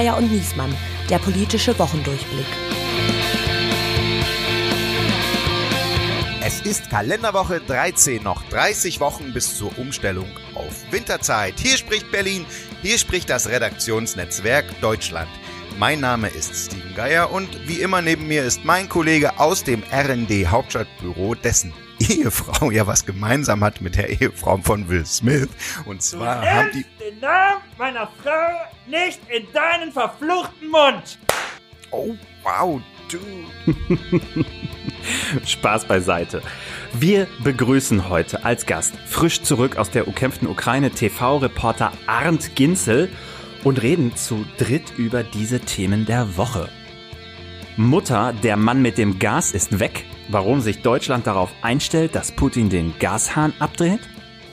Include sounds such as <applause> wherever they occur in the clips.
Geier und Niesmann, der politische Wochendurchblick. Es ist Kalenderwoche 13, noch 30 Wochen bis zur Umstellung auf Winterzeit. Hier spricht Berlin, hier spricht das Redaktionsnetzwerk Deutschland. Mein Name ist Steven Geier und wie immer neben mir ist mein Kollege aus dem RND Hauptstadtbüro, dessen Ehefrau ja was gemeinsam hat mit der Ehefrau von Will Smith. Und zwar du haben die. den Namen meiner Frau nicht in deinen verfluchten Mund. Oh, wow, du. <laughs> Spaß beiseite. Wir begrüßen heute als Gast frisch zurück aus der umkämpften Ukraine TV-Reporter Arndt Ginzel und reden zu dritt über diese Themen der Woche. Mutter, der Mann mit dem Gas ist weg. Warum sich Deutschland darauf einstellt, dass Putin den Gashahn abdreht?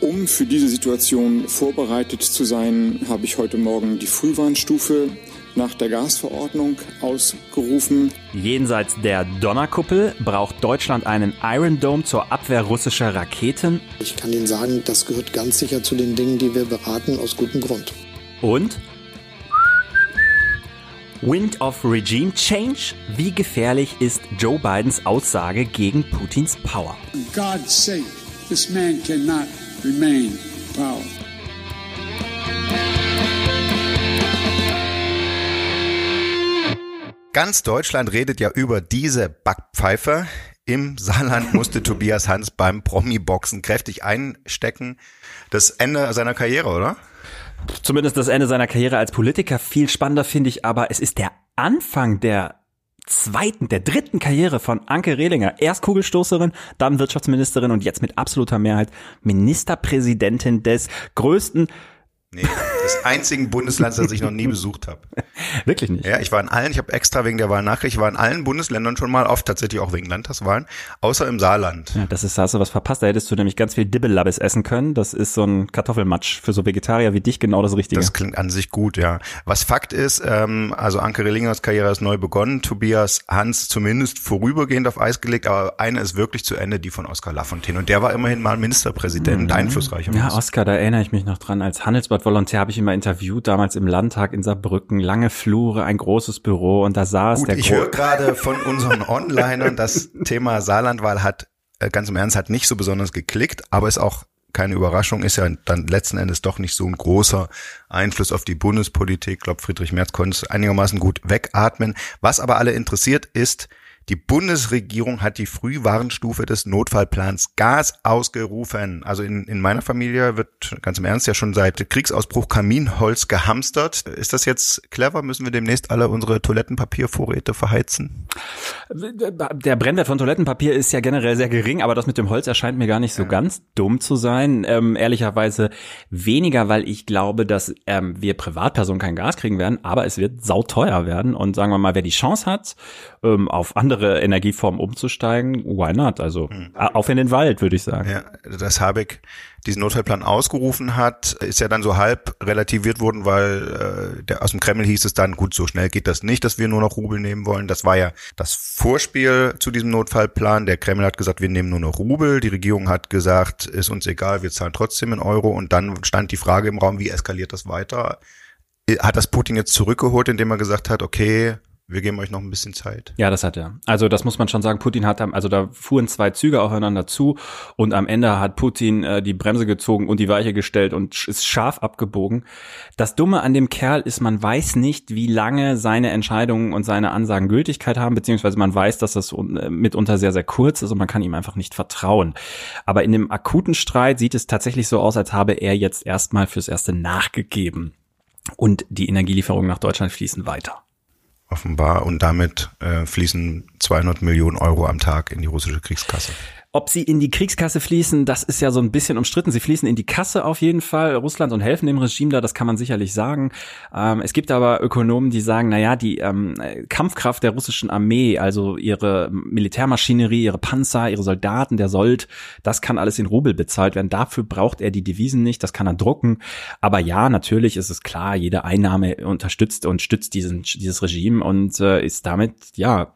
Um für diese Situation vorbereitet zu sein, habe ich heute Morgen die Frühwarnstufe nach der Gasverordnung ausgerufen. Jenseits der Donnerkuppel braucht Deutschland einen Iron Dome zur Abwehr russischer Raketen. Ich kann Ihnen sagen, das gehört ganz sicher zu den Dingen, die wir beraten, aus gutem Grund. Und Wind of Regime Change? Wie gefährlich ist Joe Bidens Aussage gegen Putins Power? God's sake, this man cannot remain power. Ganz Deutschland redet ja über diese Backpfeife. Im Saarland musste <laughs> Tobias Hans beim Promi-Boxen kräftig einstecken. Das Ende seiner Karriere, oder? Zumindest das Ende seiner Karriere als Politiker. Viel spannender finde ich aber, es ist der Anfang der zweiten, der dritten Karriere von Anke Rehlinger. Erst Kugelstoßerin, dann Wirtschaftsministerin und jetzt mit absoluter Mehrheit Ministerpräsidentin des größten Nee, des einzigen Bundeslands, das ich noch nie besucht habe. Wirklich nicht? Ja, ich war in allen, ich habe extra wegen der Wahl nachgekriegt, ich war in allen Bundesländern schon mal, oft tatsächlich auch wegen Landtagswahlen, außer im Saarland. Ja, das ist, da hast du was verpasst, da hättest du nämlich ganz viel Dibbelabbes essen können. Das ist so ein Kartoffelmatsch für so Vegetarier wie dich genau das Richtige. Das klingt an sich gut, ja. Was Fakt ist, ähm, also Anke Rellingers Karriere ist neu begonnen, Tobias Hans zumindest vorübergehend auf Eis gelegt, aber eine ist wirklich zu Ende, die von Oskar Lafontaine. Und der war immerhin mal Ministerpräsident, mhm. einflussreicher. Ja, Oskar, da erinnere ich mich noch dran. Als Handelsblatt-Volontär habe ich immer interviewt, damals im Landtag in Saarbrücken, lange Flure, ein großes Büro und da saß Gut, der ich höre gerade von unseren <laughs> Onlinern, das Thema Saarlandwahl hat, äh, ganz im Ernst, hat nicht so besonders geklickt, aber ist auch keine Überraschung, ist ja dann letzten Endes doch nicht so ein großer Einfluss auf die Bundespolitik. Ich glaube, Friedrich Merz konnte es einigermaßen gut wegatmen. Was aber alle interessiert ist, die Bundesregierung hat die Frühwarnstufe des Notfallplans Gas ausgerufen. Also in, in meiner Familie wird ganz im Ernst ja schon seit Kriegsausbruch Kaminholz gehamstert. Ist das jetzt clever? Müssen wir demnächst alle unsere Toilettenpapiervorräte verheizen? Der Brennwert von Toilettenpapier ist ja generell sehr gering, aber das mit dem Holz erscheint mir gar nicht so ja. ganz dumm zu sein. Ähm, ehrlicherweise weniger, weil ich glaube, dass ähm, wir Privatpersonen kein Gas kriegen werden, aber es wird sauteuer werden. Und sagen wir mal, wer die Chance hat, ähm, auf andere Energieformen umzusteigen, why not? Also hm. auf in den Wald, würde ich sagen. Ja, dass Habeck diesen Notfallplan ausgerufen hat, ist ja dann so halb relativiert worden, weil äh, der, aus dem Kreml hieß es dann, gut, so schnell geht das nicht, dass wir nur noch Rubel nehmen wollen. Das war ja das Vorspiel zu diesem Notfallplan. Der Kreml hat gesagt, wir nehmen nur noch Rubel. Die Regierung hat gesagt, ist uns egal, wir zahlen trotzdem in Euro. Und dann stand die Frage im Raum, wie eskaliert das weiter? Hat das Putin jetzt zurückgeholt, indem er gesagt hat, okay, wir geben euch noch ein bisschen Zeit. Ja, das hat er. Also das muss man schon sagen. Putin hat, also da fuhren zwei Züge aufeinander zu und am Ende hat Putin äh, die Bremse gezogen und die Weiche gestellt und ist scharf abgebogen. Das Dumme an dem Kerl ist, man weiß nicht, wie lange seine Entscheidungen und seine Ansagen Gültigkeit haben, beziehungsweise man weiß, dass das äh, mitunter sehr, sehr kurz ist und man kann ihm einfach nicht vertrauen. Aber in dem akuten Streit sieht es tatsächlich so aus, als habe er jetzt erstmal fürs Erste nachgegeben. Und die Energielieferungen nach Deutschland fließen weiter offenbar. Und damit äh, fließen 200 Millionen Euro am Tag in die russische Kriegskasse. Ob sie in die Kriegskasse fließen, das ist ja so ein bisschen umstritten. Sie fließen in die Kasse auf jeden Fall Russlands und helfen dem Regime da, das kann man sicherlich sagen. Ähm, es gibt aber Ökonomen, die sagen, na ja, die ähm, Kampfkraft der russischen Armee, also ihre Militärmaschinerie, ihre Panzer, ihre Soldaten, der Sold, das kann alles in Rubel bezahlt werden. Dafür braucht er die Devisen nicht, das kann er drucken. Aber ja, natürlich ist es klar, jede Einnahme unterstützt und stützt diesen, dieses Regime und äh, ist damit, ja,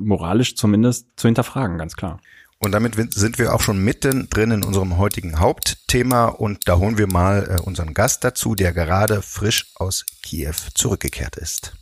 moralisch zumindest zu hinterfragen, ganz klar. Und damit sind wir auch schon mitten drin in unserem heutigen Hauptthema und da holen wir mal äh, unseren Gast dazu, der gerade frisch aus Kiew zurückgekehrt ist.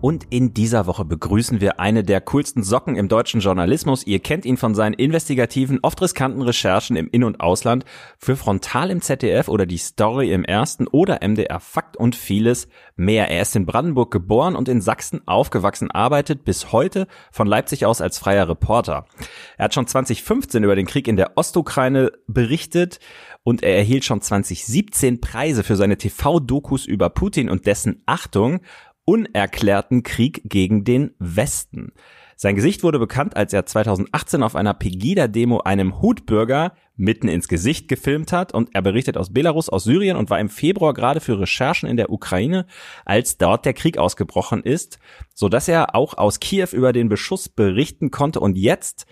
Und in dieser Woche begrüßen wir eine der coolsten Socken im deutschen Journalismus. Ihr kennt ihn von seinen investigativen, oft riskanten Recherchen im In- und Ausland für Frontal im ZDF oder die Story im Ersten oder MDR Fakt und vieles mehr. Er ist in Brandenburg geboren und in Sachsen aufgewachsen, arbeitet bis heute von Leipzig aus als freier Reporter. Er hat schon 2015 über den Krieg in der Ostukraine berichtet und er erhielt schon 2017 Preise für seine TV-Dokus über Putin und dessen Achtung unerklärten Krieg gegen den Westen. Sein Gesicht wurde bekannt, als er 2018 auf einer Pegida-Demo einem Hutbürger mitten ins Gesicht gefilmt hat und er berichtet aus Belarus, aus Syrien und war im Februar gerade für Recherchen in der Ukraine, als dort der Krieg ausgebrochen ist, so dass er auch aus Kiew über den Beschuss berichten konnte und jetzt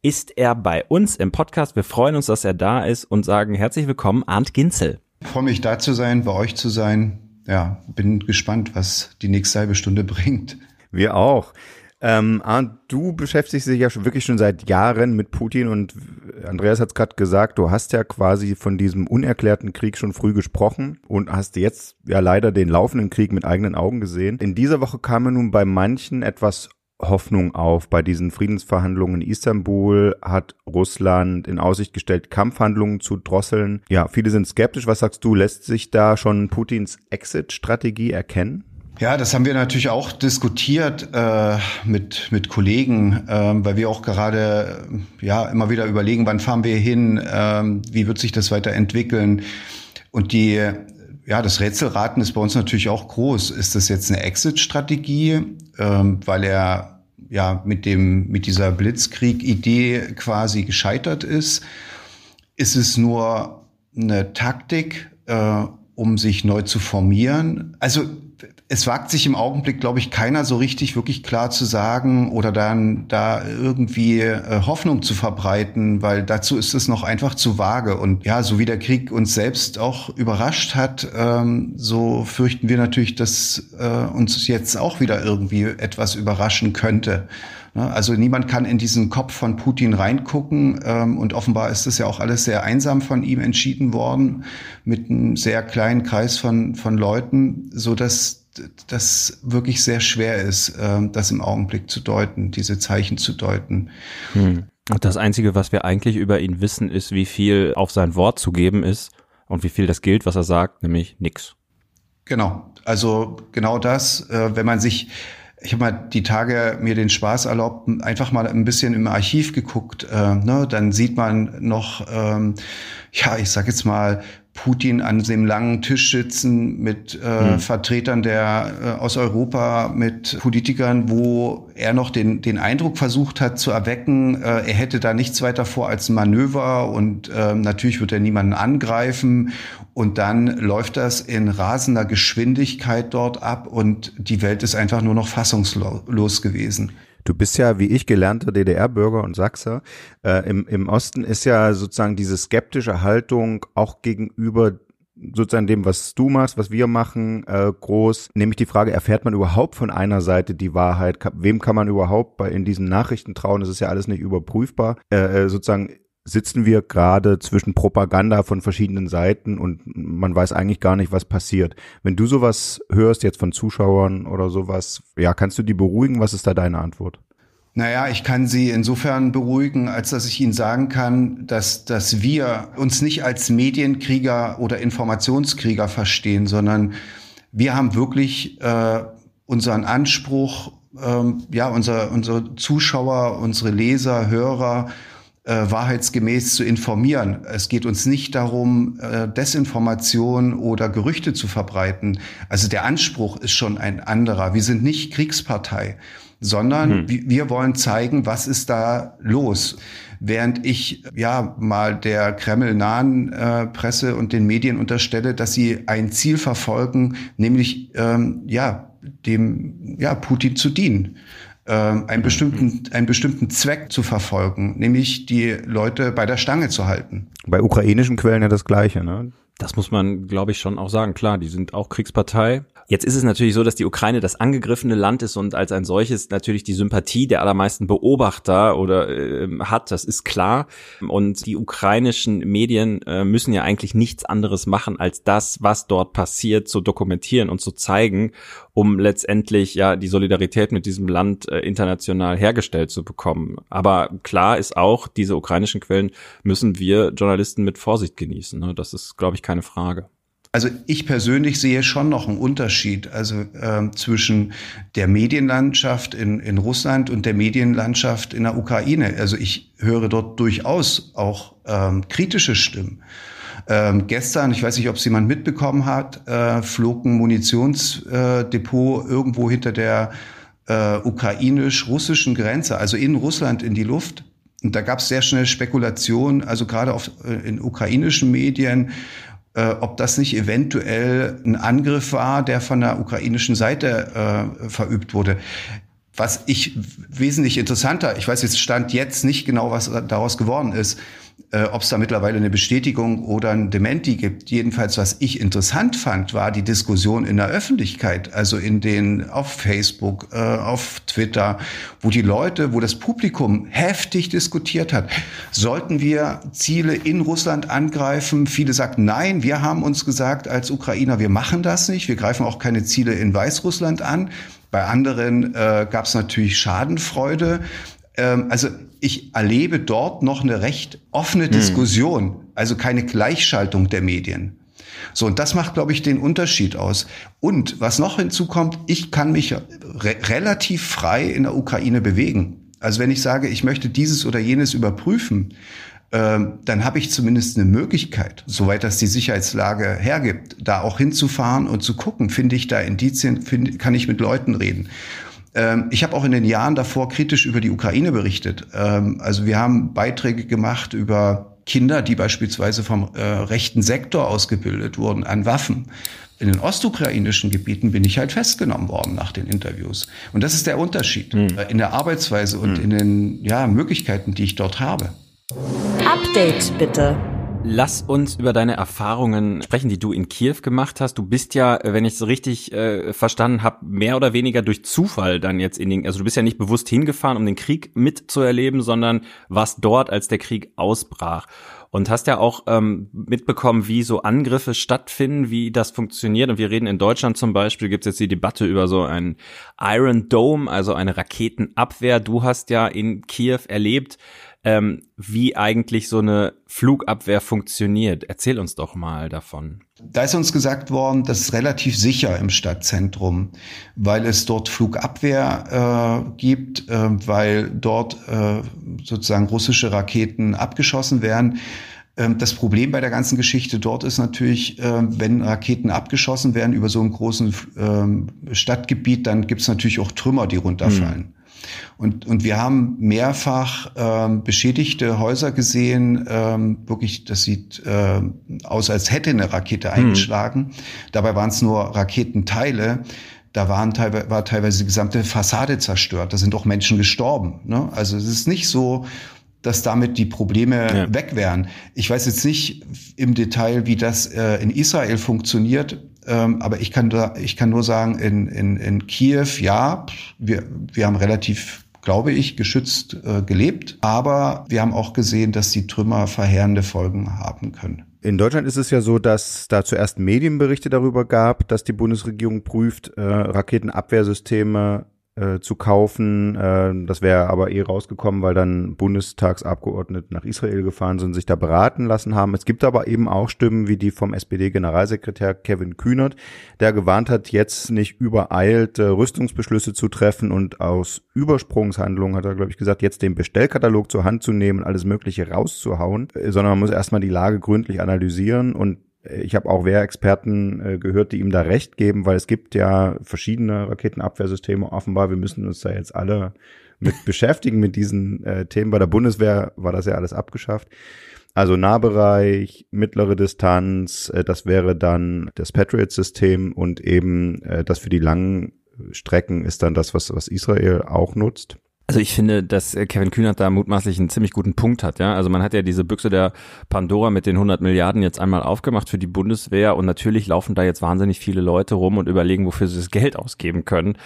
ist er bei uns im Podcast. Wir freuen uns, dass er da ist und sagen herzlich willkommen, Arndt Ginzel. Ich freue mich da zu sein, bei euch zu sein ja, bin gespannt, was die nächste halbe Stunde <laughs> bringt. Wir auch. Ähm, du beschäftigst dich ja schon wirklich schon seit Jahren mit Putin und Andreas hat es gerade gesagt, du hast ja quasi von diesem unerklärten Krieg schon früh gesprochen und hast jetzt ja leider den laufenden Krieg mit eigenen Augen gesehen. In dieser Woche kam ja nun bei manchen etwas Hoffnung auf. Bei diesen Friedensverhandlungen in Istanbul hat Russland in Aussicht gestellt, Kampfhandlungen zu drosseln. Ja, viele sind skeptisch. Was sagst du? Lässt sich da schon Putins Exit-Strategie erkennen? Ja, das haben wir natürlich auch diskutiert äh, mit mit Kollegen, äh, weil wir auch gerade ja immer wieder überlegen, wann fahren wir hin, äh, wie wird sich das weiterentwickeln und die ja, das Rätselraten ist bei uns natürlich auch groß. Ist das jetzt eine Exit-Strategie, ähm, weil er ja mit dem mit dieser Blitzkrieg-Idee quasi gescheitert ist? Ist es nur eine Taktik, äh, um sich neu zu formieren? Also es wagt sich im Augenblick, glaube ich, keiner so richtig wirklich klar zu sagen oder dann da irgendwie äh, Hoffnung zu verbreiten, weil dazu ist es noch einfach zu vage. Und ja, so wie der Krieg uns selbst auch überrascht hat, ähm, so fürchten wir natürlich, dass äh, uns jetzt auch wieder irgendwie etwas überraschen könnte. Ne? Also niemand kann in diesen Kopf von Putin reingucken ähm, und offenbar ist das ja auch alles sehr einsam von ihm entschieden worden mit einem sehr kleinen Kreis von von Leuten, so dass das wirklich sehr schwer ist, ähm, das im Augenblick zu deuten, diese Zeichen zu deuten. Hm. Und das Einzige, was wir eigentlich über ihn wissen, ist, wie viel auf sein Wort zu geben ist und wie viel das gilt, was er sagt, nämlich nix. Genau, also genau das, äh, wenn man sich ich habe mal die Tage mir den Spaß erlaubt, einfach mal ein bisschen im Archiv geguckt. Äh, ne? Dann sieht man noch, ähm, ja, ich sag jetzt mal, Putin an dem langen Tisch sitzen mit äh, mhm. Vertretern der äh, aus Europa, mit Politikern, wo er noch den den Eindruck versucht hat zu erwecken, äh, er hätte da nichts weiter vor als ein Manöver und äh, natürlich wird er niemanden angreifen und dann läuft das in rasender Geschwindigkeit dort ab und die Welt ist einfach nur noch fassungslos gewesen. Du bist ja, wie ich, gelernter DDR-Bürger und Sachser. Äh, im, Im Osten ist ja sozusagen diese skeptische Haltung auch gegenüber sozusagen dem, was du machst, was wir machen, äh, groß. Nämlich die Frage, erfährt man überhaupt von einer Seite die Wahrheit? Wem kann man überhaupt bei in diesen Nachrichten trauen? Das ist ja alles nicht überprüfbar. Äh, äh sozusagen sitzen wir gerade zwischen Propaganda von verschiedenen Seiten und man weiß eigentlich gar nicht, was passiert. Wenn du sowas hörst jetzt von Zuschauern oder sowas, ja, kannst du die beruhigen? Was ist da deine Antwort? Naja, ich kann Sie insofern beruhigen, als dass ich Ihnen sagen kann, dass, dass wir uns nicht als Medienkrieger oder Informationskrieger verstehen, sondern wir haben wirklich äh, unseren Anspruch, ähm, ja, unser, unsere Zuschauer, unsere Leser, Hörer äh, wahrheitsgemäß zu informieren. Es geht uns nicht darum, äh, Desinformation oder Gerüchte zu verbreiten. Also der Anspruch ist schon ein anderer. Wir sind nicht Kriegspartei, sondern hm. wir wollen zeigen, was ist da los. Während ich ja mal der Kreml-nahen äh, Presse und den Medien unterstelle, dass sie ein Ziel verfolgen, nämlich ähm, ja dem ja Putin zu dienen einen bestimmten, einen bestimmten Zweck zu verfolgen, nämlich die Leute bei der Stange zu halten. Bei ukrainischen Quellen ja das Gleiche, ne? Das muss man, glaube ich, schon auch sagen. Klar, die sind auch Kriegspartei. Jetzt ist es natürlich so, dass die Ukraine das angegriffene Land ist und als ein solches natürlich die Sympathie der allermeisten Beobachter oder äh, hat, das ist klar. Und die ukrainischen Medien äh, müssen ja eigentlich nichts anderes machen, als das, was dort passiert, zu dokumentieren und zu zeigen, um letztendlich ja die Solidarität mit diesem Land äh, international hergestellt zu bekommen. Aber klar ist auch, diese ukrainischen Quellen müssen wir Journalisten mit Vorsicht genießen. Ne? Das ist, glaube ich, keine Frage. Also ich persönlich sehe schon noch einen Unterschied also äh, zwischen der Medienlandschaft in, in Russland und der Medienlandschaft in der Ukraine. Also ich höre dort durchaus auch ähm, kritische Stimmen. Ähm, gestern, ich weiß nicht, ob es jemand mitbekommen hat, äh, flog ein Munitionsdepot äh, irgendwo hinter der äh, ukrainisch-russischen Grenze, also in Russland in die Luft. Und da gab es sehr schnell Spekulationen, also gerade auf, äh, in ukrainischen Medien, äh, ob das nicht eventuell ein Angriff war, der von der ukrainischen Seite äh, verübt wurde. Was ich wesentlich interessanter, ich weiß jetzt stand jetzt nicht genau, was daraus geworden ist, äh, ob es da mittlerweile eine Bestätigung oder ein Dementi gibt. Jedenfalls, was ich interessant fand, war die Diskussion in der Öffentlichkeit, also in den auf Facebook, äh, auf Twitter, wo die Leute, wo das Publikum heftig diskutiert hat. Sollten wir Ziele in Russland angreifen? Viele sagten nein. Wir haben uns gesagt als Ukrainer, wir machen das nicht. Wir greifen auch keine Ziele in Weißrussland an. Bei anderen äh, gab es natürlich Schadenfreude. Ähm, also ich erlebe dort noch eine recht offene hm. Diskussion, also keine Gleichschaltung der Medien. So, und das macht, glaube ich, den Unterschied aus. Und was noch hinzukommt, ich kann mich re relativ frei in der Ukraine bewegen. Also wenn ich sage, ich möchte dieses oder jenes überprüfen, ähm, dann habe ich zumindest eine Möglichkeit, soweit das die Sicherheitslage hergibt, da auch hinzufahren und zu gucken, finde ich da Indizien, find, kann ich mit Leuten reden. Ähm, ich habe auch in den Jahren davor kritisch über die Ukraine berichtet. Ähm, also wir haben Beiträge gemacht über Kinder, die beispielsweise vom äh, rechten Sektor ausgebildet wurden an Waffen. In den ostukrainischen Gebieten bin ich halt festgenommen worden nach den Interviews. Und das ist der Unterschied hm. Äh, in der Arbeitsweise und hm. in den ja, Möglichkeiten, die ich dort habe. Update bitte. Lass uns über deine Erfahrungen sprechen, die du in Kiew gemacht hast. Du bist ja, wenn ich es richtig äh, verstanden habe, mehr oder weniger durch Zufall dann jetzt in den, also du bist ja nicht bewusst hingefahren, um den Krieg mitzuerleben, sondern warst dort, als der Krieg ausbrach. Und hast ja auch ähm, mitbekommen, wie so Angriffe stattfinden, wie das funktioniert. Und wir reden in Deutschland zum Beispiel, gibt es jetzt die Debatte über so ein Iron Dome, also eine Raketenabwehr. Du hast ja in Kiew erlebt, ähm, wie eigentlich so eine Flugabwehr funktioniert. Erzähl uns doch mal davon. Da ist uns gesagt worden, das ist relativ sicher im Stadtzentrum, weil es dort Flugabwehr äh, gibt, äh, weil dort äh, sozusagen russische Raketen abgeschossen werden. Ähm, das Problem bei der ganzen Geschichte dort ist natürlich, äh, wenn Raketen abgeschossen werden über so einem großen ähm, Stadtgebiet, dann gibt es natürlich auch Trümmer, die runterfallen. Hm. Und, und wir haben mehrfach ähm, beschädigte Häuser gesehen. Ähm, wirklich, das sieht äh, aus, als hätte eine Rakete hm. eingeschlagen. Mhm. Dabei waren es nur Raketenteile. Da waren teilweise, war teilweise die gesamte Fassade zerstört. Da sind auch Menschen gestorben. Ne? Also es ist nicht so, dass damit die Probleme ja. weg wären. Ich weiß jetzt nicht im Detail, wie das äh, in Israel funktioniert. Ähm, aber ich kann, da, ich kann nur sagen, in, in, in Kiew, ja, wir, wir haben relativ glaube ich, geschützt äh, gelebt. Aber wir haben auch gesehen, dass die Trümmer verheerende Folgen haben können. In Deutschland ist es ja so, dass da zuerst Medienberichte darüber gab, dass die Bundesregierung prüft, äh, Raketenabwehrsysteme äh, zu kaufen. Äh, das wäre aber eh rausgekommen, weil dann Bundestagsabgeordnete nach Israel gefahren sind, sich da beraten lassen haben. Es gibt aber eben auch Stimmen wie die vom SPD-Generalsekretär Kevin Kühnert, der gewarnt hat, jetzt nicht übereilt äh, Rüstungsbeschlüsse zu treffen und aus Übersprungshandlungen, hat er, glaube ich, gesagt, jetzt den Bestellkatalog zur Hand zu nehmen, alles Mögliche rauszuhauen, sondern man muss erstmal die Lage gründlich analysieren und ich habe auch Wehrexperten äh, gehört, die ihm da recht geben, weil es gibt ja verschiedene Raketenabwehrsysteme offenbar. Wir müssen uns da jetzt alle mit <laughs> beschäftigen mit diesen äh, Themen. Bei der Bundeswehr war das ja alles abgeschafft. Also Nahbereich, mittlere Distanz, äh, das wäre dann das Patriot-System und eben äh, das für die langen Strecken ist dann das, was, was Israel auch nutzt. Also ich finde, dass äh, Kevin Kühnert da mutmaßlich einen ziemlich guten Punkt hat. Ja, also man hat ja diese Büchse der Pandora mit den 100 Milliarden jetzt einmal aufgemacht für die Bundeswehr und natürlich laufen da jetzt wahnsinnig viele Leute rum und überlegen, wofür sie das Geld ausgeben können.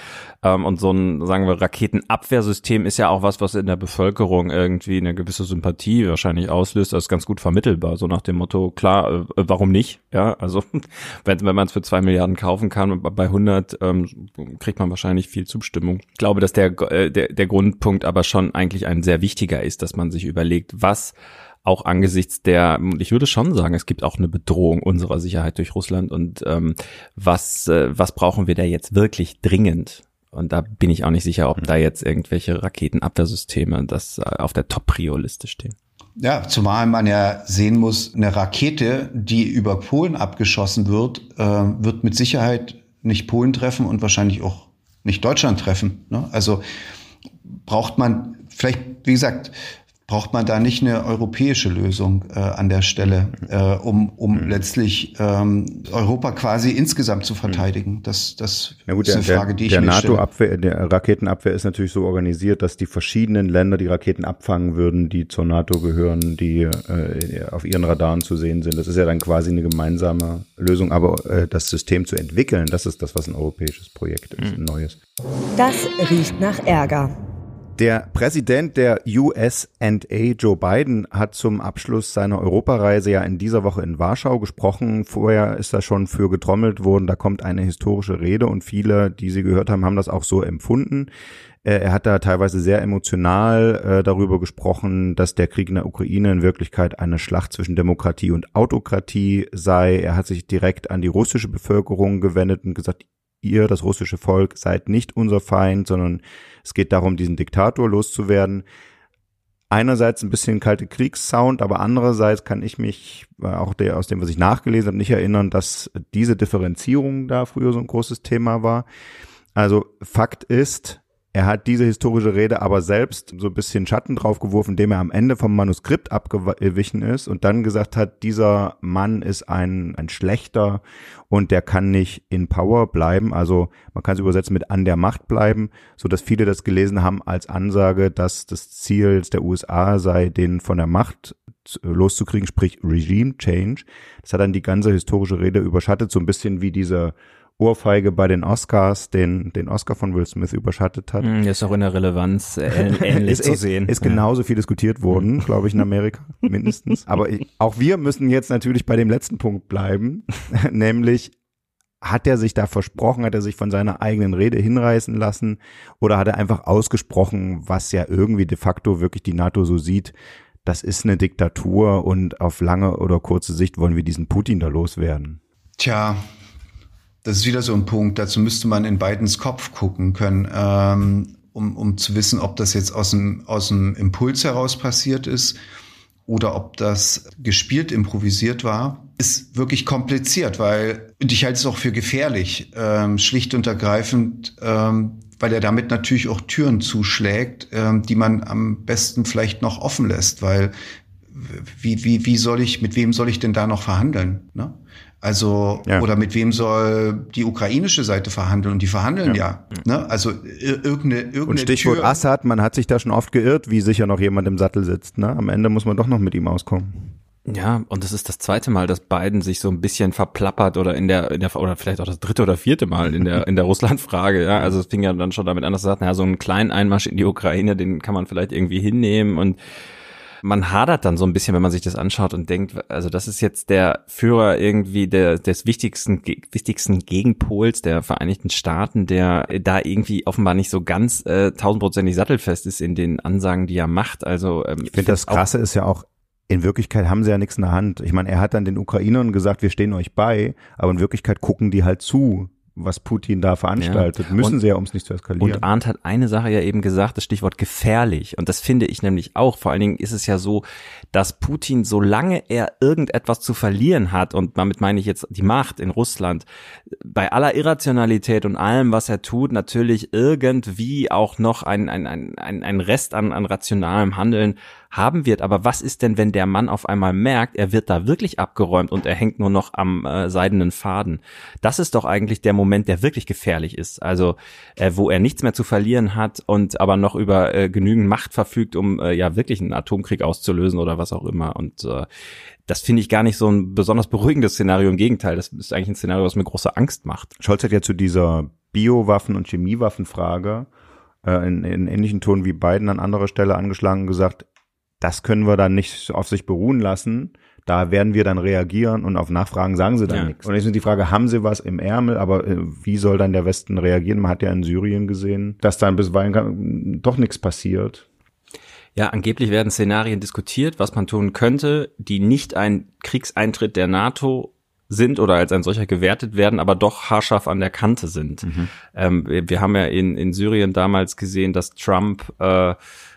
Ähm, und so ein, sagen wir, Raketenabwehrsystem ist ja auch was, was in der Bevölkerung irgendwie eine gewisse Sympathie wahrscheinlich auslöst. Das ist ganz gut vermittelbar, so nach dem Motto, klar, äh, warum nicht? Ja, also <laughs> wenn, wenn man es für zwei Milliarden kaufen kann, bei 100 ähm, kriegt man wahrscheinlich viel Zustimmung. Ich glaube, dass der, äh, der, der Grund Punkt aber schon eigentlich ein sehr wichtiger ist, dass man sich überlegt, was auch angesichts der, ich würde schon sagen, es gibt auch eine Bedrohung unserer Sicherheit durch Russland und ähm, was, äh, was brauchen wir da jetzt wirklich dringend? Und da bin ich auch nicht sicher, ob da jetzt irgendwelche Raketenabwehrsysteme das äh, auf der Top-Prio-Liste stehen. Ja, zumal man ja sehen muss, eine Rakete, die über Polen abgeschossen wird, äh, wird mit Sicherheit nicht Polen treffen und wahrscheinlich auch nicht Deutschland treffen. Ne? Also braucht man vielleicht, wie gesagt, braucht man da nicht eine europäische Lösung äh, an der Stelle, äh, um, um mhm. letztlich ähm, Europa quasi insgesamt zu verteidigen. Das, das ja gut, ist eine der, Frage, die ich der mir NATO Abwehr, der Raketenabwehr ist natürlich so organisiert, dass die verschiedenen Länder die Raketen abfangen würden, die zur NATO gehören, die äh, auf ihren Radaren zu sehen sind. Das ist ja dann quasi eine gemeinsame Lösung. Aber äh, das System zu entwickeln, das ist das, was ein europäisches Projekt ist, ein neues. Das riecht nach Ärger. Der Präsident der USA, Joe Biden, hat zum Abschluss seiner Europareise ja in dieser Woche in Warschau gesprochen. Vorher ist da schon für getrommelt worden, da kommt eine historische Rede und viele, die sie gehört haben, haben das auch so empfunden. Äh, er hat da teilweise sehr emotional äh, darüber gesprochen, dass der Krieg in der Ukraine in Wirklichkeit eine Schlacht zwischen Demokratie und Autokratie sei. Er hat sich direkt an die russische Bevölkerung gewendet und gesagt, ihr, das russische Volk, seid nicht unser Feind, sondern es geht darum, diesen Diktator loszuwerden. Einerseits ein bisschen kalte Kriegssound, aber andererseits kann ich mich äh, auch der, aus dem, was ich nachgelesen habe, nicht erinnern, dass diese Differenzierung da früher so ein großes Thema war. Also Fakt ist, er hat diese historische Rede aber selbst so ein bisschen Schatten draufgeworfen, indem er am Ende vom Manuskript abgewichen ist und dann gesagt hat, dieser Mann ist ein, ein schlechter und der kann nicht in Power bleiben. Also man kann es übersetzen mit an der Macht bleiben, so dass viele das gelesen haben als Ansage, dass das Ziel der USA sei, den von der Macht loszukriegen, sprich Regime Change. Das hat dann die ganze historische Rede überschattet, so ein bisschen wie diese Ohrfeige bei den Oscars, den, den Oscar von Will Smith überschattet hat. Mm, ist auch in der Relevanz äh, <laughs> ähnlich ist, zu sehen. Ist genauso viel diskutiert worden, glaube ich, in Amerika, <laughs> mindestens. Aber ich, auch wir müssen jetzt natürlich bei dem letzten Punkt bleiben, <laughs> nämlich hat er sich da versprochen, hat er sich von seiner eigenen Rede hinreißen lassen oder hat er einfach ausgesprochen, was ja irgendwie de facto wirklich die NATO so sieht, das ist eine Diktatur und auf lange oder kurze Sicht wollen wir diesen Putin da loswerden. Tja, das ist wieder so ein Punkt, dazu müsste man in Bidens Kopf gucken können, ähm, um, um zu wissen, ob das jetzt aus dem, aus dem Impuls heraus passiert ist oder ob das gespielt, improvisiert war, ist wirklich kompliziert, weil, und ich halte es auch für gefährlich, ähm, schlicht und ergreifend, ähm, weil er damit natürlich auch Türen zuschlägt, ähm, die man am besten vielleicht noch offen lässt, weil wie, wie, wie soll ich, mit wem soll ich denn da noch verhandeln? Ne? Also, ja. oder mit wem soll die ukrainische Seite verhandeln? Und die verhandeln ja. ja ne? Also irgendeine, irgendeine Und Stichwort Tür. Assad, man hat sich da schon oft geirrt, wie sicher noch jemand im Sattel sitzt. Ne? Am Ende muss man doch noch mit ihm auskommen. Ja, und es ist das zweite Mal, dass Biden sich so ein bisschen verplappert oder in der, in der oder vielleicht auch das dritte oder vierte Mal in der in der Russland-Frage. Ja, also es fing ja dann schon damit an, dass er sagt, naja, so einen kleinen Einmarsch in die Ukraine, den kann man vielleicht irgendwie hinnehmen und man hadert dann so ein bisschen, wenn man sich das anschaut und denkt, also das ist jetzt der Führer irgendwie der, des wichtigsten, wichtigsten Gegenpols der Vereinigten Staaten, der da irgendwie offenbar nicht so ganz äh, tausendprozentig sattelfest ist in den Ansagen, die er macht. Also ähm, ich finde das Krasse ist ja auch, in Wirklichkeit haben sie ja nichts in der Hand. Ich meine, er hat dann den Ukrainern gesagt, wir stehen euch bei, aber in Wirklichkeit gucken die halt zu, was Putin da veranstaltet. Ja. Müssen und, sie ja, um es nicht zu eskalieren. Und Arndt hat eine Sache ja eben gesagt, das Stichwort gefährlich. Und das finde ich nämlich auch. Vor allen Dingen ist es ja so, dass Putin, solange er irgendetwas zu verlieren hat, und damit meine ich jetzt die Macht in Russland, bei aller Irrationalität und allem, was er tut, natürlich irgendwie auch noch ein, ein, ein, ein Rest an, an rationalem Handeln haben wird. Aber was ist denn, wenn der Mann auf einmal merkt, er wird da wirklich abgeräumt und er hängt nur noch am äh, seidenen Faden? Das ist doch eigentlich der Moment, der wirklich gefährlich ist. Also äh, wo er nichts mehr zu verlieren hat und aber noch über äh, genügend Macht verfügt, um äh, ja wirklich einen Atomkrieg auszulösen oder was auch immer. Und äh, das finde ich gar nicht so ein besonders beruhigendes Szenario. Im Gegenteil, das ist eigentlich ein Szenario, was mir große Angst macht. Scholz hat ja zu dieser Biowaffen- und Chemiewaffenfrage äh, in, in ähnlichen Ton wie Biden an anderer Stelle angeschlagen und gesagt, das können wir dann nicht auf sich beruhen lassen. Da werden wir dann reagieren und auf Nachfragen sagen sie dann ja. nichts. Und jetzt ist die Frage, haben sie was im Ärmel, aber äh, wie soll dann der Westen reagieren? Man hat ja in Syrien gesehen, dass dann bisweilen doch nichts passiert. Ja, angeblich werden Szenarien diskutiert, was man tun könnte, die nicht ein Kriegseintritt der NATO sind oder als ein solcher gewertet werden, aber doch haarscharf an der Kante sind. Mhm. Ähm, wir, wir, haben ja in, in Syrien damals gesehen, dass Trump, äh,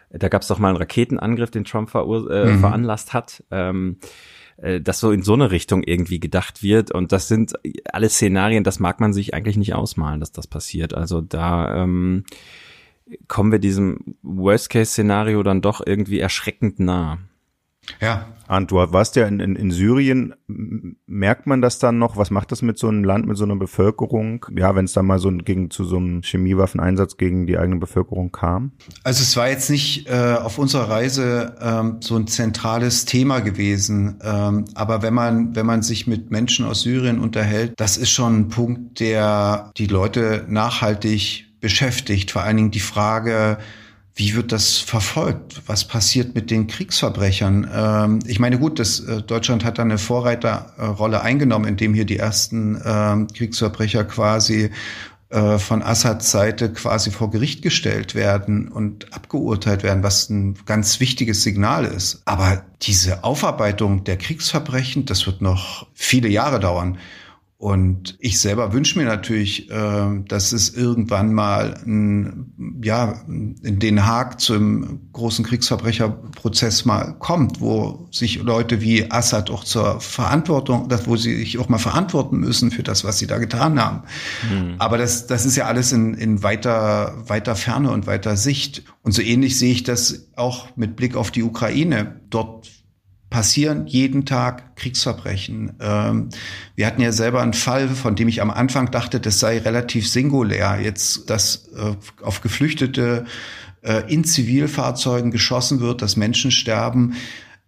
da gab es doch mal einen Raketenangriff, den Trump äh, mhm. veranlasst hat. Ähm, äh, dass so in so eine Richtung irgendwie gedacht wird. Und das sind alle Szenarien, das mag man sich eigentlich nicht ausmalen, dass das passiert. Also da ähm, kommen wir diesem Worst-Case-Szenario dann doch irgendwie erschreckend nah. Ja. Und du warst ja in, in, in Syrien. Merkt man das dann noch? Was macht das mit so einem Land, mit so einer Bevölkerung? Ja, wenn es da mal so gegen zu so einem Chemiewaffeneinsatz gegen die eigene Bevölkerung kam? Also es war jetzt nicht äh, auf unserer Reise ähm, so ein zentrales Thema gewesen. Ähm, aber wenn man, wenn man sich mit Menschen aus Syrien unterhält, das ist schon ein Punkt, der die Leute nachhaltig beschäftigt. Vor allen Dingen die Frage, wie wird das verfolgt? Was passiert mit den Kriegsverbrechern? Ähm, ich meine, gut, das, äh, Deutschland hat da eine Vorreiterrolle eingenommen, indem hier die ersten ähm, Kriegsverbrecher quasi äh, von Assads Seite quasi vor Gericht gestellt werden und abgeurteilt werden, was ein ganz wichtiges Signal ist. Aber diese Aufarbeitung der Kriegsverbrechen, das wird noch viele Jahre dauern. Und ich selber wünsche mir natürlich, äh, dass es irgendwann mal ein, ja, in Den Haag zum großen Kriegsverbrecherprozess mal kommt, wo sich Leute wie Assad auch zur Verantwortung, wo sie sich auch mal verantworten müssen für das, was sie da getan haben. Mhm. Aber das, das ist ja alles in, in weiter, weiter Ferne und weiter Sicht. Und so ähnlich sehe ich das auch mit Blick auf die Ukraine. Dort passieren jeden Tag Kriegsverbrechen. Ähm, wir hatten ja selber einen Fall, von dem ich am Anfang dachte, das sei relativ singulär. Jetzt, dass äh, auf Geflüchtete äh, in Zivilfahrzeugen geschossen wird, dass Menschen sterben.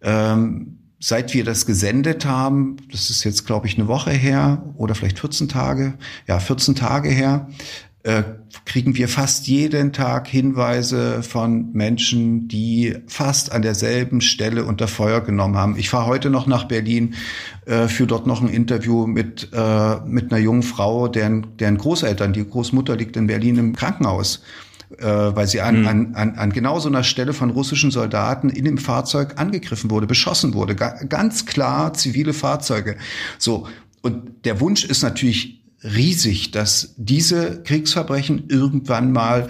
Ähm, seit wir das gesendet haben, das ist jetzt, glaube ich, eine Woche her oder vielleicht 14 Tage, ja, 14 Tage her, äh, kriegen wir fast jeden Tag Hinweise von Menschen, die fast an derselben Stelle unter Feuer genommen haben. Ich fahre heute noch nach Berlin, äh, für dort noch ein Interview mit, äh, mit einer jungen Frau, deren, deren Großeltern, die Großmutter liegt in Berlin im Krankenhaus. Äh, weil sie an, mhm. an, an, an genau so einer Stelle von russischen Soldaten in dem Fahrzeug angegriffen wurde, beschossen wurde. Ga ganz klar zivile Fahrzeuge. So. Und der Wunsch ist natürlich riesig, dass diese Kriegsverbrechen irgendwann mal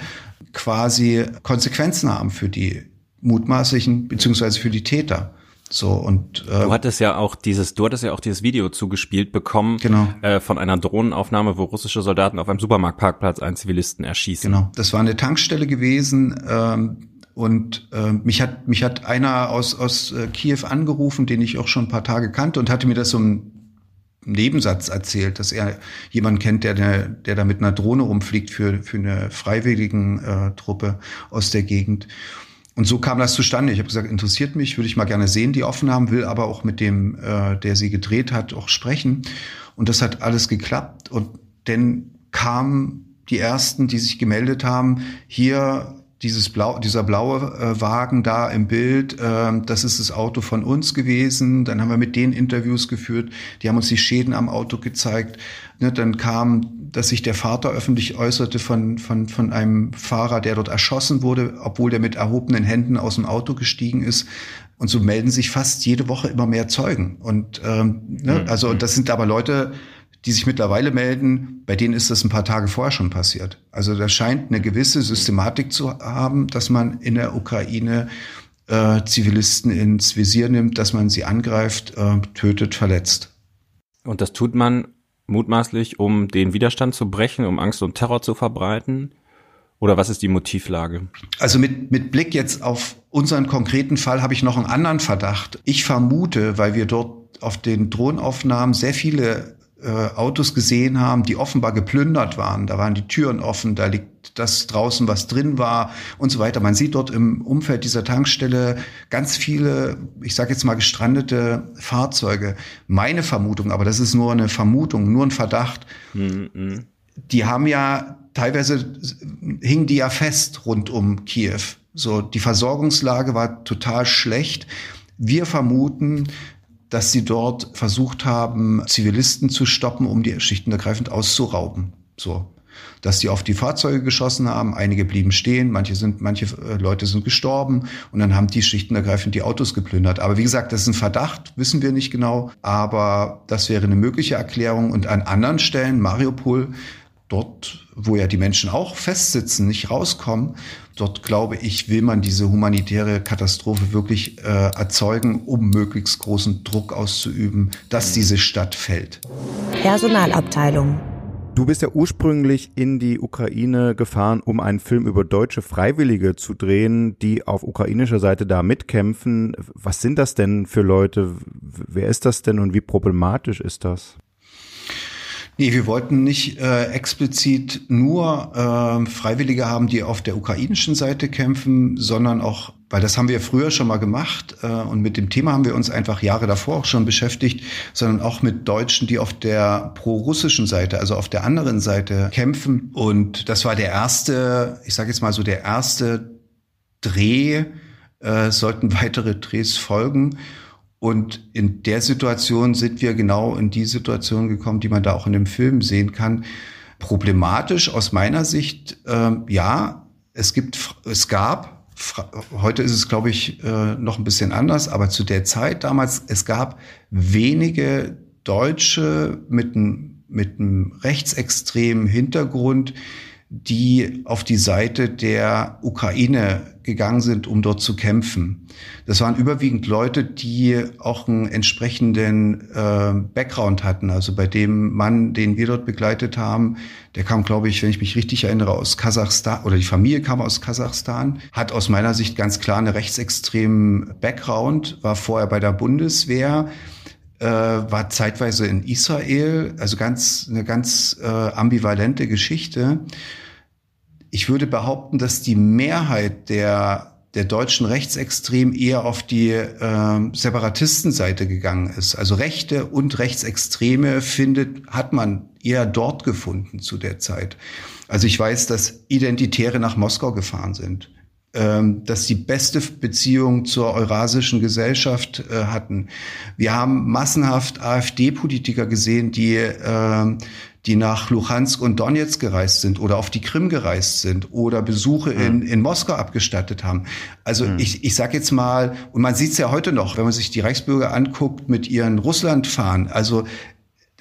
quasi Konsequenzen haben für die mutmaßlichen beziehungsweise für die Täter. So und äh, du hattest ja auch dieses, du hattest ja auch dieses Video zugespielt bekommen genau. äh, von einer Drohnenaufnahme, wo russische Soldaten auf einem Supermarktparkplatz einen Zivilisten erschießen. Genau, das war eine Tankstelle gewesen. Ähm, und äh, mich hat mich hat einer aus aus äh, Kiew angerufen, den ich auch schon ein paar Tage kannte und hatte mir das so ein Nebensatz erzählt, dass er jemanden kennt, der, der, der da mit einer Drohne rumfliegt für, für eine freiwilligen äh, Truppe aus der Gegend. Und so kam das zustande. Ich habe gesagt, interessiert mich, würde ich mal gerne sehen, die Aufnahmen, will aber auch mit dem, äh, der sie gedreht hat, auch sprechen. Und das hat alles geklappt. Und dann kamen die ersten, die sich gemeldet haben, hier dieses blau, dieser blaue äh, Wagen da im Bild, äh, das ist das Auto von uns gewesen. Dann haben wir mit denen Interviews geführt, die haben uns die Schäden am Auto gezeigt. Ne, dann kam, dass sich der Vater öffentlich äußerte von, von, von einem Fahrer, der dort erschossen wurde, obwohl der mit erhobenen Händen aus dem Auto gestiegen ist. Und so melden sich fast jede Woche immer mehr Zeugen. Und ähm, ne, mhm. also das sind aber Leute, die sich mittlerweile melden, bei denen ist das ein paar Tage vorher schon passiert. Also da scheint eine gewisse Systematik zu haben, dass man in der Ukraine äh, Zivilisten ins Visier nimmt, dass man sie angreift, äh, tötet, verletzt. Und das tut man mutmaßlich, um den Widerstand zu brechen, um Angst und Terror zu verbreiten? Oder was ist die Motivlage? Also mit, mit Blick jetzt auf unseren konkreten Fall habe ich noch einen anderen Verdacht. Ich vermute, weil wir dort auf den Drohnenaufnahmen sehr viele Autos gesehen haben, die offenbar geplündert waren. Da waren die Türen offen, da liegt das draußen, was drin war und so weiter. Man sieht dort im Umfeld dieser Tankstelle ganz viele, ich sage jetzt mal gestrandete Fahrzeuge. Meine Vermutung, aber das ist nur eine Vermutung, nur ein Verdacht. Mhm. Die haben ja teilweise hingen die ja fest rund um Kiew. So, die Versorgungslage war total schlecht. Wir vermuten, dass sie dort versucht haben, Zivilisten zu stoppen, um die schichtenergreifend auszurauben. So. Dass sie auf die Fahrzeuge geschossen haben, einige blieben stehen, manche sind, manche äh, Leute sind gestorben und dann haben die schichtenergreifend die Autos geplündert. Aber wie gesagt, das ist ein Verdacht, wissen wir nicht genau, aber das wäre eine mögliche Erklärung. Und an anderen Stellen, Mariupol, dort, wo ja die Menschen auch festsitzen, nicht rauskommen, dort glaube ich, will man diese humanitäre Katastrophe wirklich äh, erzeugen, um möglichst großen Druck auszuüben, dass diese Stadt fällt. Personalabteilung. Du bist ja ursprünglich in die Ukraine gefahren, um einen Film über deutsche Freiwillige zu drehen, die auf ukrainischer Seite da mitkämpfen. Was sind das denn für Leute? Wer ist das denn und wie problematisch ist das? Nee, wir wollten nicht äh, explizit nur äh, Freiwillige haben, die auf der ukrainischen Seite kämpfen, sondern auch, weil das haben wir früher schon mal gemacht äh, und mit dem Thema haben wir uns einfach Jahre davor auch schon beschäftigt, sondern auch mit Deutschen, die auf der pro-russischen Seite, also auf der anderen Seite kämpfen. Und das war der erste, ich sage jetzt mal so der erste Dreh, äh, sollten <laughs> weitere Drehs folgen. Und in der Situation sind wir genau in die Situation gekommen, die man da auch in dem Film sehen kann. Problematisch aus meiner Sicht, äh, ja, es gibt, es gab, heute ist es, glaube ich, äh, noch ein bisschen anders, aber zu der Zeit damals, es gab wenige Deutsche mit einem, mit einem rechtsextremen Hintergrund, die auf die Seite der Ukraine gegangen sind, um dort zu kämpfen. Das waren überwiegend Leute, die auch einen entsprechenden äh, Background hatten. Also bei dem Mann, den wir dort begleitet haben, der kam, glaube ich, wenn ich mich richtig erinnere, aus Kasachstan oder die Familie kam aus Kasachstan, hat aus meiner Sicht ganz klar einen rechtsextremen Background, war vorher bei der Bundeswehr, äh, war zeitweise in Israel, also ganz eine ganz äh, ambivalente Geschichte. Ich würde behaupten, dass die Mehrheit der der deutschen Rechtsextrem eher auf die äh, Separatistenseite gegangen ist. Also Rechte und Rechtsextreme findet, hat man eher dort gefunden zu der Zeit. Also ich weiß, dass Identitäre nach Moskau gefahren sind, ähm, dass die beste Beziehung zur eurasischen Gesellschaft äh, hatten. Wir haben massenhaft AfD-Politiker gesehen, die äh, die nach Luhansk und Donetsk gereist sind oder auf die Krim gereist sind oder Besuche in, in Moskau abgestattet haben. Also mhm. ich, ich sage jetzt mal, und man sieht es ja heute noch, wenn man sich die Reichsbürger anguckt mit ihren Russlandfahren. Also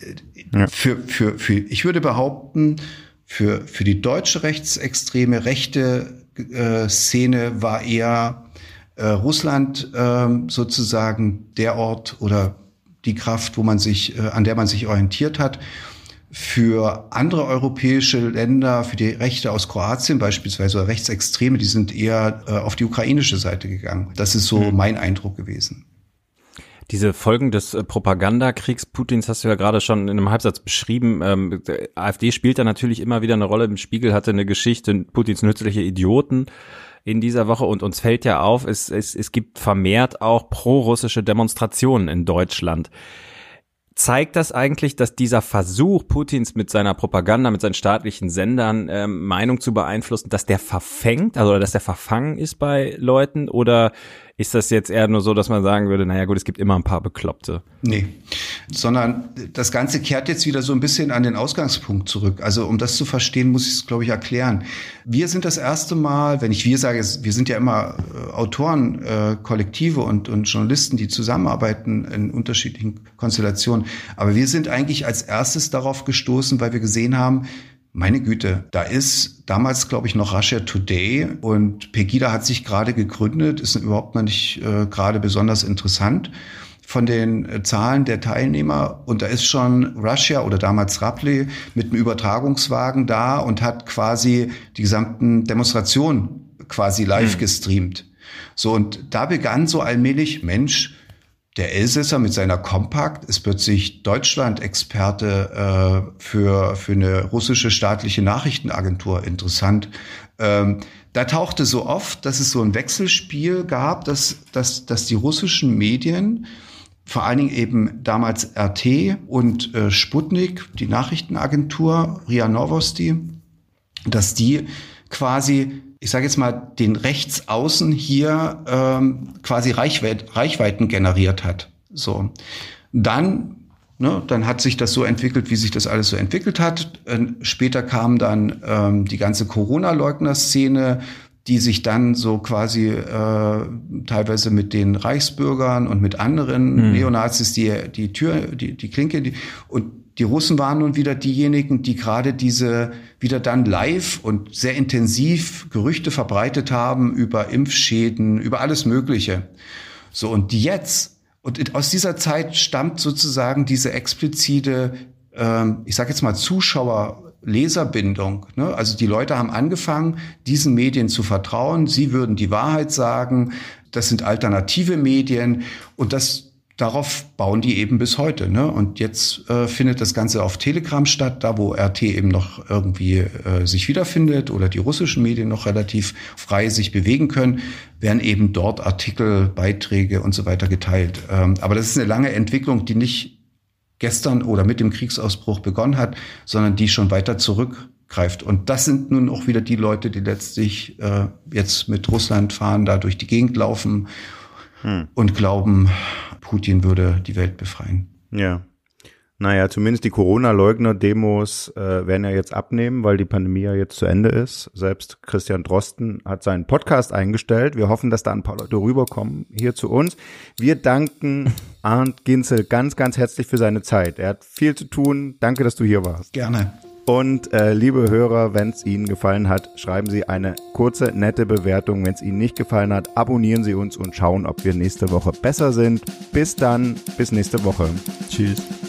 äh, ja. für, für, für, ich würde behaupten, für, für die deutsche rechtsextreme rechte äh, Szene war eher äh, Russland äh, sozusagen der Ort oder die Kraft, wo man sich, äh, an der man sich orientiert hat. Für andere europäische Länder, für die Rechte aus Kroatien beispielsweise oder Rechtsextreme, die sind eher äh, auf die ukrainische Seite gegangen. Das ist so mhm. mein Eindruck gewesen. Diese Folgen des äh, Propagandakriegs Putins hast du ja gerade schon in einem Halbsatz beschrieben. Ähm, AfD spielt da natürlich immer wieder eine Rolle. Im Spiegel hatte eine Geschichte Putins nützliche Idioten in dieser Woche und uns fällt ja auf, es, es, es gibt vermehrt auch pro-russische Demonstrationen in Deutschland zeigt das eigentlich, dass dieser Versuch Putins mit seiner Propaganda, mit seinen staatlichen Sendern ähm, Meinung zu beeinflussen, dass der verfängt, also dass der verfangen ist bei Leuten? Oder ist das jetzt eher nur so, dass man sagen würde, naja gut, es gibt immer ein paar Bekloppte? Nee, sondern das Ganze kehrt jetzt wieder so ein bisschen an den Ausgangspunkt zurück. Also um das zu verstehen, muss ich es, glaube ich, erklären. Wir sind das erste Mal, wenn ich wir sage, wir sind ja immer äh, Autoren, äh, Kollektive und, und Journalisten, die zusammenarbeiten in unterschiedlichen Konstellationen. Aber wir sind eigentlich als erstes darauf gestoßen, weil wir gesehen haben, meine Güte, da ist damals, glaube ich, noch Russia Today und Pegida hat sich gerade gegründet, ist überhaupt noch nicht äh, gerade besonders interessant. von den äh, Zahlen der Teilnehmer und da ist schon Russia oder damals Rapley mit einem Übertragungswagen da und hat quasi die gesamten Demonstrationen quasi live mhm. gestreamt. So, und da begann so allmählich, Mensch, der Elsässer mit seiner Kompakt ist plötzlich Deutschland-Experte äh, für, für eine russische staatliche Nachrichtenagentur. Interessant. Ähm, da tauchte so oft, dass es so ein Wechselspiel gab, dass, dass, dass die russischen Medien, vor allen Dingen eben damals RT und äh, Sputnik, die Nachrichtenagentur, RIA Novosti, dass die quasi ich sage jetzt mal, den Rechtsaußen hier ähm, quasi Reichweit, Reichweiten generiert hat. So. Dann, ne, dann hat sich das so entwickelt, wie sich das alles so entwickelt hat. Äh, später kam dann ähm, die ganze Corona-Leugner-Szene, die sich dann so quasi äh, teilweise mit den Reichsbürgern und mit anderen hm. Neonazis die die Tür die die Klinke die, und die Russen waren nun wieder diejenigen, die gerade diese wieder dann live und sehr intensiv Gerüchte verbreitet haben über Impfschäden, über alles Mögliche. So, und jetzt, und aus dieser Zeit stammt sozusagen diese explizite, ähm, ich sage jetzt mal Zuschauer, Leserbindung. Ne? Also die Leute haben angefangen, diesen Medien zu vertrauen. Sie würden die Wahrheit sagen. Das sind alternative Medien. Und das darauf bauen die eben bis heute. Ne? Und jetzt äh, findet das Ganze auf Telegram statt, da wo RT eben noch irgendwie äh, sich wiederfindet oder die russischen Medien noch relativ frei sich bewegen können, werden eben dort Artikel, Beiträge und so weiter geteilt. Ähm, aber das ist eine lange Entwicklung, die nicht gestern oder mit dem Kriegsausbruch begonnen hat, sondern die schon weiter zurückgreift. Und das sind nun auch wieder die Leute, die letztlich äh, jetzt mit Russland fahren, da durch die Gegend laufen hm. und glauben, Putin würde die Welt befreien. Ja. Naja, zumindest die Corona-Leugner-Demos äh, werden ja jetzt abnehmen, weil die Pandemie ja jetzt zu Ende ist. Selbst Christian Drosten hat seinen Podcast eingestellt. Wir hoffen, dass da ein paar Leute rüberkommen hier zu uns. Wir danken <laughs> Arndt Ginzel ganz, ganz herzlich für seine Zeit. Er hat viel zu tun. Danke, dass du hier warst. Gerne. Und äh, liebe Hörer, wenn es Ihnen gefallen hat, schreiben Sie eine kurze, nette Bewertung. Wenn es Ihnen nicht gefallen hat, abonnieren Sie uns und schauen, ob wir nächste Woche besser sind. Bis dann, bis nächste Woche. Tschüss.